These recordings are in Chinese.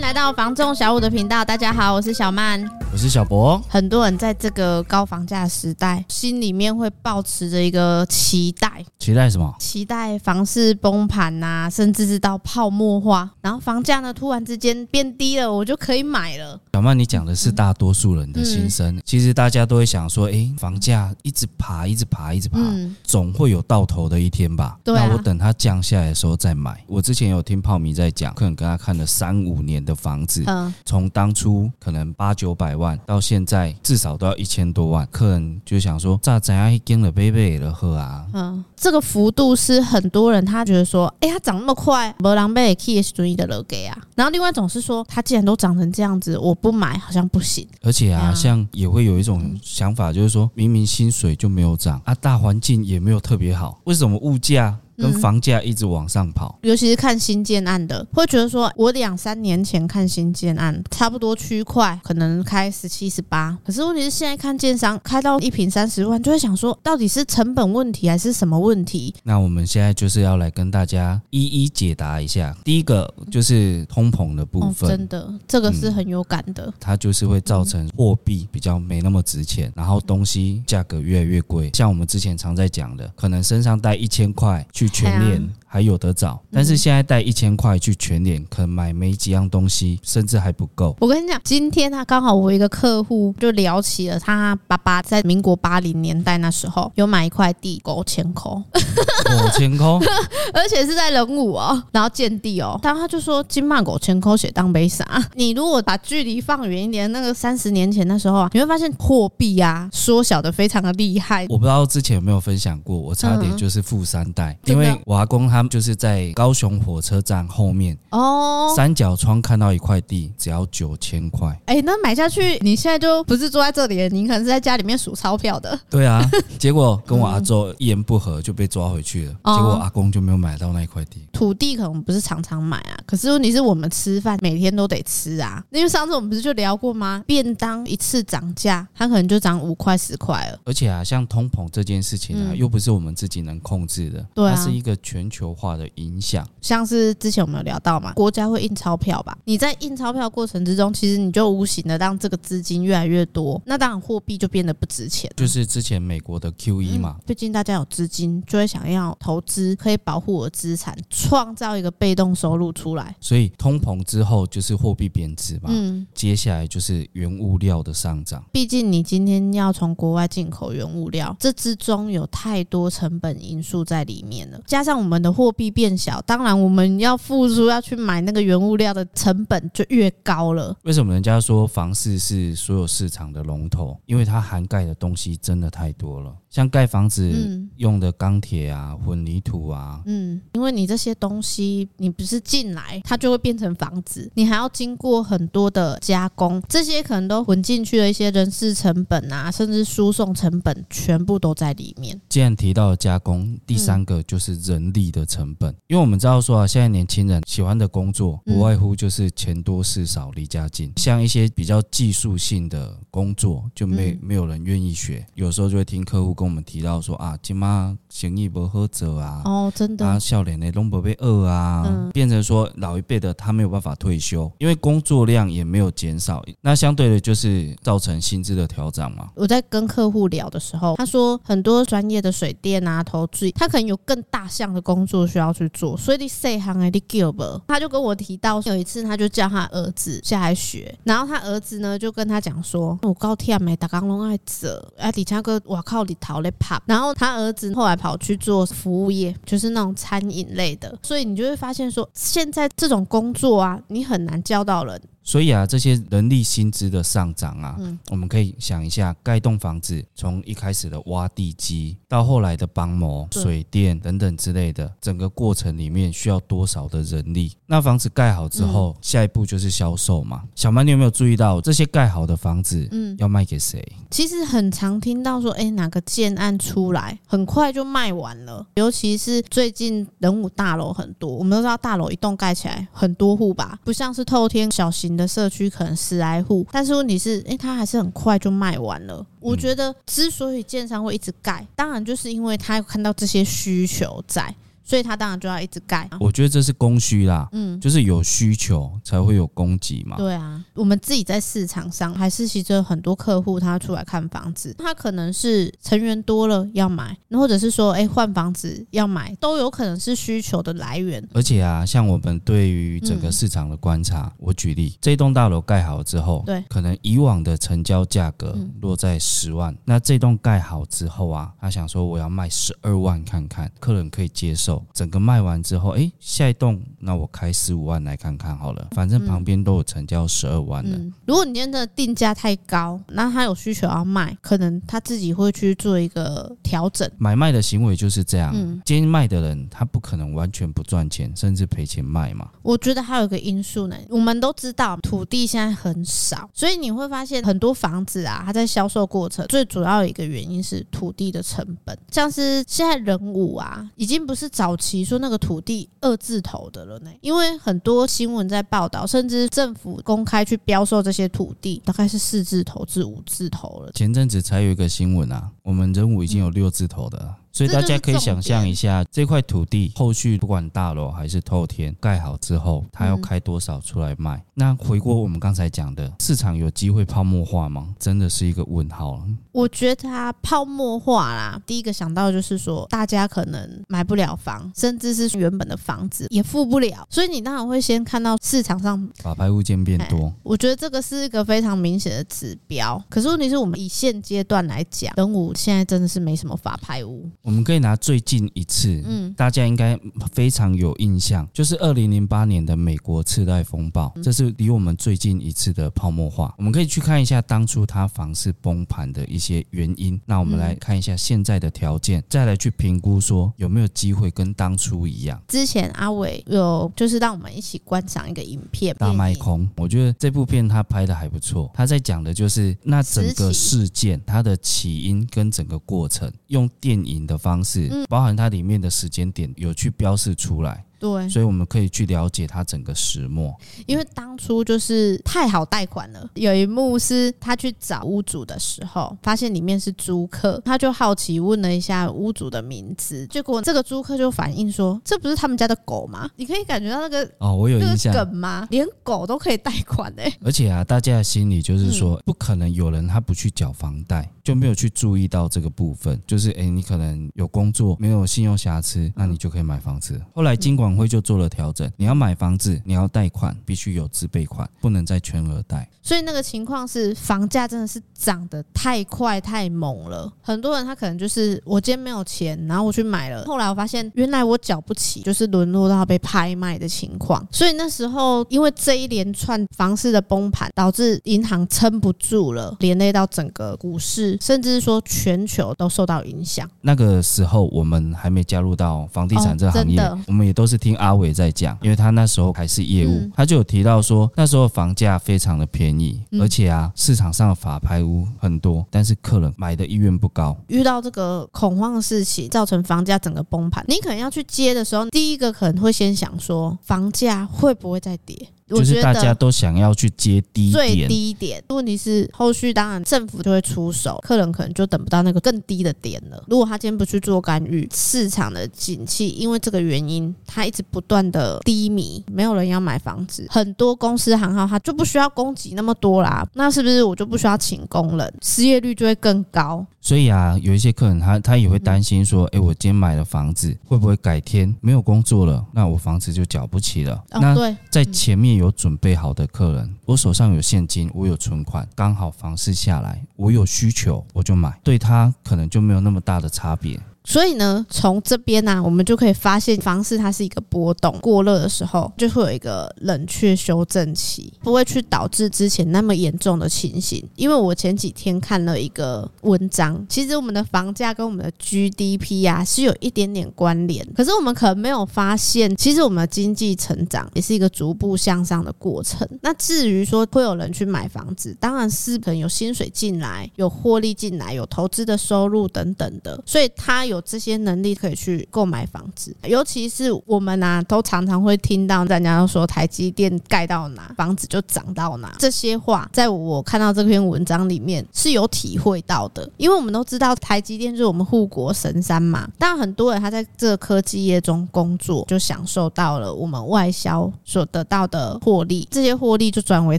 迎来到房仲小五的频道。大家好，我是小曼，我是小博。很多人在这个高房价时代，心里面会抱持着一个期待，期待什么？期待房市崩盘呐、啊，甚至是到泡沫化，然后房价呢突然之间变低了，我就可以买了。小曼，你讲的是大多数人的心声。嗯、其实大家都会想说，哎、欸，房价一直爬，一直爬，一直爬，嗯、总会有到头的一天吧？对、啊。那我等它降下来的时候再买。我之前有听泡米在讲，可能跟他看了三五年的房子，嗯，从当初可能八九百万，到现在至少都要一千多万，客人就想说，咋怎样跟了贝贝了喝啊？嗯，这个幅度是很多人他觉得说，哎、欸，它涨那么快，没人被 KS 主义的了给啊。然后另外一种是说，它既然都涨成这样子，我不买好像不行。而且啊，像也会有一种想法，就是说明明薪水就没有涨啊，大环境也没有特别好，为什么物价？跟房价一直往上跑，尤其是看新建案的，会觉得说，我两三年前看新建案，差不多区块可能开十七、十八，可是问题是现在看建商开到一平三十万，就会想说，到底是成本问题还是什么问题？那我们现在就是要来跟大家一一解答一下。第一个就是通膨的部分，哦、真的这个是很有感的、嗯，它就是会造成货币比较没那么值钱，然后东西价格越来越贵。像我们之前常在讲的，可能身上带一千块去。全面还有得找，但是现在带一千块去全脸，可能买没几样东西，甚至还不够。我跟你讲，今天他刚好我一个客户就聊起了他爸爸在民国八零年代那时候有买一块地，五千块，五千块，而且是在人武哦，然后建地哦，然后他就说金马五千块写当杯啥？你如果把距离放远一点，那个三十年前那时候啊，你会发现货币啊缩小的非常的厉害。我不知道之前有没有分享过，我差点就是富三代，因为。我阿公他们就是在高雄火车站后面哦，三角窗看到一块地，只要九千块。哎，那买下去，你现在就不是坐在这里，你可能是在家里面数钞票的。对啊，结果跟我阿周一言不合就被抓回去了。结果阿公就没有买到那一块地。土地可能不是常常买啊，可是问题是我们吃饭每天都得吃啊。因为上次我们不是就聊过吗？便当一次涨价，它可能就涨五块十块了。而且啊，像通膨这件事情啊，又不是我们自己能控制的。对啊，它是一个全球化的影响，像是之前我们有聊到嘛，国家会印钞票吧？你在印钞票过程之中，其实你就无形的让这个资金越来越多，那当然货币就变得不值钱。就是之前美国的 QE 嘛，毕竟大家有资金，就会想要投资，可以保护我的资产，创造一个被动收入出来。所以通膨之后就是货币贬值嘛，嗯，接下来就是原物料的上涨。毕竟你今天要从国外进口原物料，这之中有太多成本因素在里面了，加上我们的货币变小，当然我们要付出要去买那个原物料的成本就越高了。为什么人家说房市是所有市场的龙头？因为它涵盖的东西真的太多了。像盖房子用的钢铁啊、混凝土啊，嗯，因为你这些东西你不是进来它就会变成房子，你还要经过很多的加工，这些可能都混进去的一些人事成本啊，甚至输送成本全部都在里面。既然提到加工，第三个就是人力的成本，因为我们知道说啊，现在年轻人喜欢的工作不外乎就是钱多事少、离家近，像一些比较技术性的工作就没没有人愿意学，有时候就会听客户。跟我们提到说啊，今妈生意不好做啊，哦，真的，啊，笑脸的拢不被饿啊，嗯、变成说老一辈的他没有办法退休，因为工作量也没有减少，那相对的就是造成薪资的调整嘛。我在跟客户聊的时候，他说很多专业的水电啊、投资，他可能有更大项的工作需要去做，所以你细行的你叫不？他就跟我提到有一次，他就叫他儿子下来学，然后他儿子呢就跟他讲说，我高天没打钢拢爱折，哎，底下个我靠，你。逃嘞，跑。然后他儿子后来跑去做服务业，就是那种餐饮类的，所以你就会发现说，现在在这种工作啊，你很难教到人。所以啊，这些人力薪资的上涨啊，嗯，我们可以想一下，盖栋房子从一开始的挖地基，到后来的帮模、水电等等之类的，整个过程里面需要多少的人力？那房子盖好之后，下一步就是销售嘛。小曼，你有没有注意到这些盖好的房子，嗯，要卖给谁？其实很常听到说，哎，哪个建案出来，很快就卖完了。尤其是最近人武大楼很多，我们都知道大楼一栋盖起来很多户吧，不像是透天小型。你的社区可能十来户，但是问题是，哎，它还是很快就卖完了。我觉得之所以建商会一直盖，当然就是因为他有看到这些需求在。所以他当然就要一直盖。我觉得这是供需啦，嗯，就是有需求才会有供给嘛。对啊，我们自己在市场上还是其实有很多客户他出来看房子，他可能是成员多了要买，或者是说哎换房子要买，都有可能是需求的来源。而且啊，像我们对于整个市场的观察，嗯、我举例，这栋大楼盖好之后，对，可能以往的成交价格落在十万，嗯、那这栋盖好之后啊，他想说我要卖十二万看看，客人可以接受。整个卖完之后，哎，下一栋那我开十五万来看看好了，反正旁边都有成交十二万的。如果你今天的定价太高，那他有需求要卖，可能他自己会去做一个调整。买卖的行为就是这样，嗯、今天卖的人他不可能完全不赚钱，甚至赔钱卖嘛。我觉得还有一个因素呢，我们都知道土地现在很少，所以你会发现很多房子啊，它在销售过程最主要的一个原因是土地的成本，像是现在人武啊，已经不是早期说那个土地二字头的了呢，因为很多新闻在报道，甚至政府公开去标售这些土地，大概是四字头至五字头了。前阵子才有一个新闻啊，我们人武已经有六字头的了。所以大家可以想象一下，这块土地后续不管大楼还是透天盖好之后，它要开多少出来卖？那回过我们刚才讲的，市场有机会泡沫化吗？真的是一个问号。我觉得它泡沫化啦，第一个想到就是说，大家可能买不了房，甚至是原本的房子也付不了，所以你当然会先看到市场上法拍物件变多。我觉得这个是一个非常明显的指标。可是问题是我们以现阶段来讲，等武现在真的是没什么法拍物。我们可以拿最近一次，嗯，大家应该非常有印象，就是二零零八年的美国次贷风暴，这是离我们最近一次的泡沫化。我们可以去看一下当初它房市崩盘的一些原因。那我们来看一下现在的条件，再来去评估说有没有机会跟当初一样。之前阿伟有就是让我们一起观赏一个影片《大卖空》，我觉得这部片他拍的还不错。他在讲的就是那整个事件它的起因跟整个过程，用电影的方式。包含它里面的时间点有去标示出来。对，所以我们可以去了解他整个始末。因为当初就是太好贷款了，有一幕是他去找屋主的时候，发现里面是租客，他就好奇问了一下屋主的名字，结果这个租客就反映说：“这不是他们家的狗吗？”你可以感觉到那个哦，我有印象，梗吗？连狗都可以贷款哎！而且啊，大家的心里就是说，不可能有人他不去缴房贷，就没有去注意到这个部分。就是哎，你可能有工作，没有信用瑕疵，那你就可以买房子。后来经管。会就做了调整，你要买房子，你要贷款，必须有自备款，不能再全额贷。所以那个情况是，房价真的是涨得太快太猛了。很多人他可能就是我今天没有钱，然后我去买了，后来我发现原来我缴不起，就是沦落到被拍卖的情况。所以那时候因为这一连串房市的崩盘，导致银行撑不住了，连累到整个股市，甚至是说全球都受到影响。那个时候我们还没加入到房地产这个行业，哦、我们也都是听。阿伟在讲，因为他那时候还是业务，嗯、他就有提到说，那时候房价非常的便宜，嗯、而且啊，市场上的法拍屋很多，但是客人买的意愿不高。遇到这个恐慌的事情，造成房价整个崩盘，你可能要去接的时候，第一个可能会先想说，房价会不会再跌？就是大家都想要去接低点，最低点。问题是后续当然政府就会出手，客人可能就等不到那个更低的点了。如果他今天不去做干预，市场的景气因为这个原因，它一直不断的低迷，没有人要买房子，很多公司行号它就不需要供给那么多啦。那是不是我就不需要请工人，失业率就会更高？所以啊，有一些客人他他也会担心说，哎，我今天买了房子，会不会改天没有工作了，那我房子就缴不起了？哦，那对，在前面有准备好的客人，我手上有现金，我有存款，刚好房市下来，我有需求我就买，对他可能就没有那么大的差别。所以呢，从这边呢、啊，我们就可以发现，房市它是一个波动过热的时候，就会有一个冷却修正期，不会去导致之前那么严重的情形。因为我前几天看了一个文章，其实我们的房价跟我们的 GDP 啊是有一点点关联，可是我们可能没有发现，其实我们的经济成长也是一个逐步向上的过程。那至于说会有人去买房子，当然是可能有薪水进来，有获利进来，有投资的收入等等的，所以它有。有这些能力可以去购买房子。尤其是我们啊，都常常会听到人家说台积电盖到哪，房子就涨到哪。这些话，在我看到这篇文章里面是有体会到的。因为我们都知道台积电就是我们护国神山嘛，但很多人他在这科技业中工作，就享受到了我们外销所得到的获利，这些获利就转为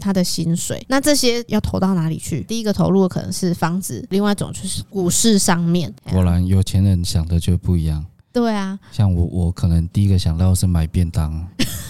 他的薪水。那这些要投到哪里去？第一个投入的可能是房子，另外一种就是股市上面。果然有钱人想的就不一样。对啊，像我，我可能第一个想到是买便当，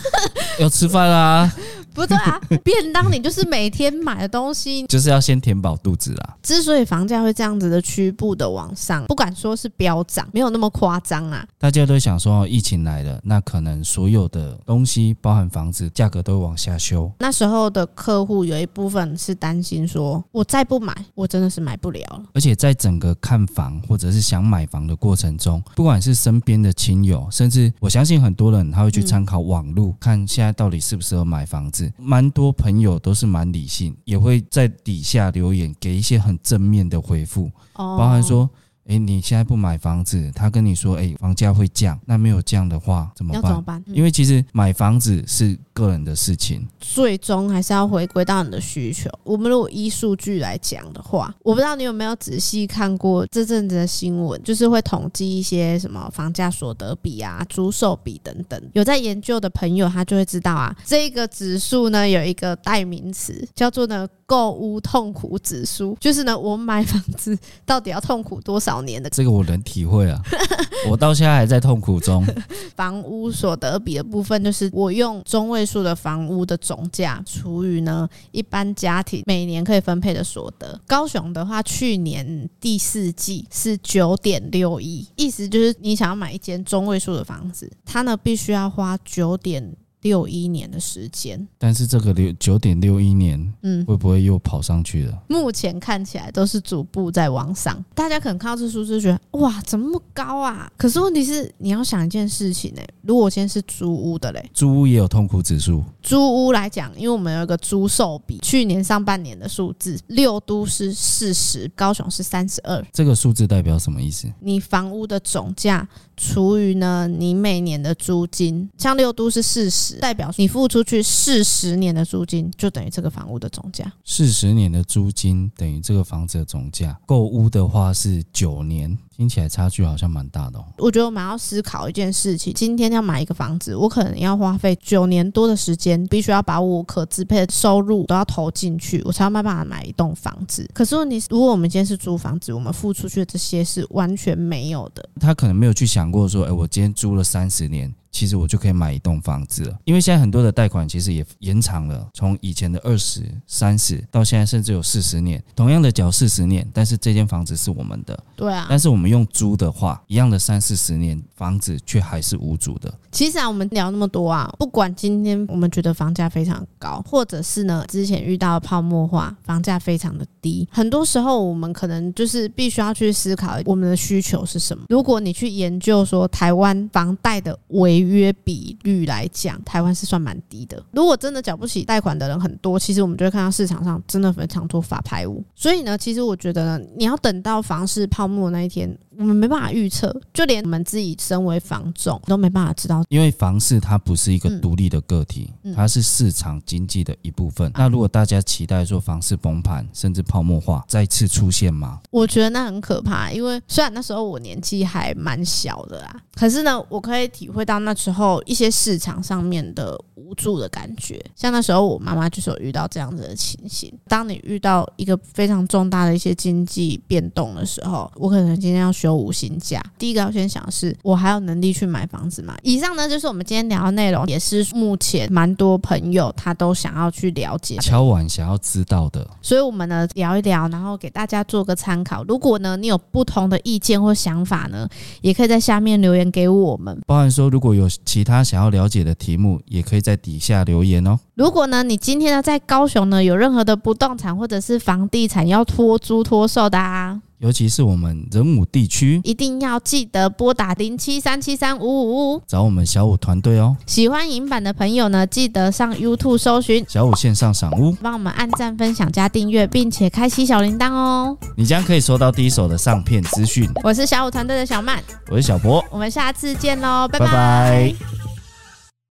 要吃饭啦。不对啊，便当你就是每天买的东西，就是要先填饱肚子啦。之所以房价会这样子的局部的往上，不敢说是飙涨，没有那么夸张啊。大家都想说，疫情来了，那可能所有的东西，包含房子，价格都会往下修。那时候的客户有一部分是担心说，我再不买，我真的是买不了了。而且在整个看房或者是想买房的过程中，不管是身边的亲友，甚至我相信很多人他会去参考网络，嗯、看现在到底适不适合买房子。蛮多朋友都是蛮理性，也会在底下留言给一些很正面的回复，包含说。诶，你现在不买房子，他跟你说，诶，房价会降，那没有降的话怎么办？要怎么办？因为其实买房子是个人的事情，最终还是要回归到你的需求。我们如果依数据来讲的话，我不知道你有没有仔细看过这阵子的新闻，就是会统计一些什么房价所得比啊、租售比等等。有在研究的朋友，他就会知道啊，这个指数呢有一个代名词叫做呢购屋痛苦指数，就是呢我买房子到底要痛苦多少？少年的这个我能体会啊，我到现在还在痛苦中。房屋所得比的部分，就是我用中位数的房屋的总价除以呢一般家庭每年可以分配的所得。高雄的话，去年第四季是九点六亿，意思就是你想要买一间中位数的房子，它呢必须要花九点。六一年的时间，但是这个六九点六一年，嗯，会不会又跑上去了？目前看起来都是逐步在往上。大家可能看到这数字，觉得哇，怎么那么高啊？可是问题是，你要想一件事情呢、欸。如果我现在是租屋的嘞，租屋也有痛苦指数。租屋来讲，因为我们有一个租售比，去年上半年的数字，六都是四十，高雄是三十二。这个数字代表什么意思？你房屋的总价除于呢，你每年的租金，像六都是四十。代表你付出去四十年的租金，就等于这个房屋的总价。四十年的租金等于这个房子的总价。购屋的话是九年。听起来差距好像蛮大的哦。我觉得我们要思考一件事情：今天要买一个房子，我可能要花费九年多的时间，必须要把我可支配的收入都要投进去，我才有办法买一栋房子。可是问题是，如果我们今天是租房子，我们付出去的这些是完全没有的。他可能没有去想过说，哎，我今天租了三十年，其实我就可以买一栋房子了。因为现在很多的贷款其实也延长了，从以前的二十三十到现在甚至有四十年，同样的缴四十年，但是这间房子是我们的。对啊，但是我们。用租的话，一样的三四十年房子，却还是无主的。其实啊，我们聊那么多啊，不管今天我们觉得房价非常高，或者是呢之前遇到泡沫化，房价非常的低，很多时候我们可能就是必须要去思考我们的需求是什么。如果你去研究说台湾房贷的违约比率来讲，台湾是算蛮低的。如果真的缴不起贷款的人很多，其实我们就会看到市场上真的非常多法拍屋。所以呢，其实我觉得呢，你要等到房市泡沫那一天。我们没办法预测，就连我们自己身为房总都没办法知道，因为房市它不是一个独立的个体，它是市场经济的一部分。那如果大家期待说房市崩盘甚至泡沫化再次出现吗？我觉得那很可怕，因为虽然那时候我年纪还蛮小的啦，可是呢，我可以体会到那时候一些市场上面的无助的感觉。像那时候我妈妈就是有遇到这样子的情形。当你遇到一个非常重大的一些经济变动的时候，我可能今天要。休五薪假，第一个要先想的是，我还有能力去买房子吗？以上呢，就是我们今天聊的内容，也是目前蛮多朋友他都想要去了解、敲碗想要知道的。所以，我们呢聊一聊，然后给大家做个参考。如果呢你有不同的意见或想法呢，也可以在下面留言给我们。包含说，如果有其他想要了解的题目，也可以在底下留言哦。如果呢你今天呢在高雄呢有任何的不动产或者是房地产要托租托售的啊。尤其是我们仁武地区，一定要记得拨打零七三七三五五五找我们小五团队哦。喜欢影版的朋友呢，记得上 YouTube 搜寻小五线上赏屋，帮我们按赞、分享、加订阅，并且开启小铃铛哦。你将可以收到第一手的上片资讯。我是小五团队的小曼，我是小博，我们下次见喽，拜拜拜。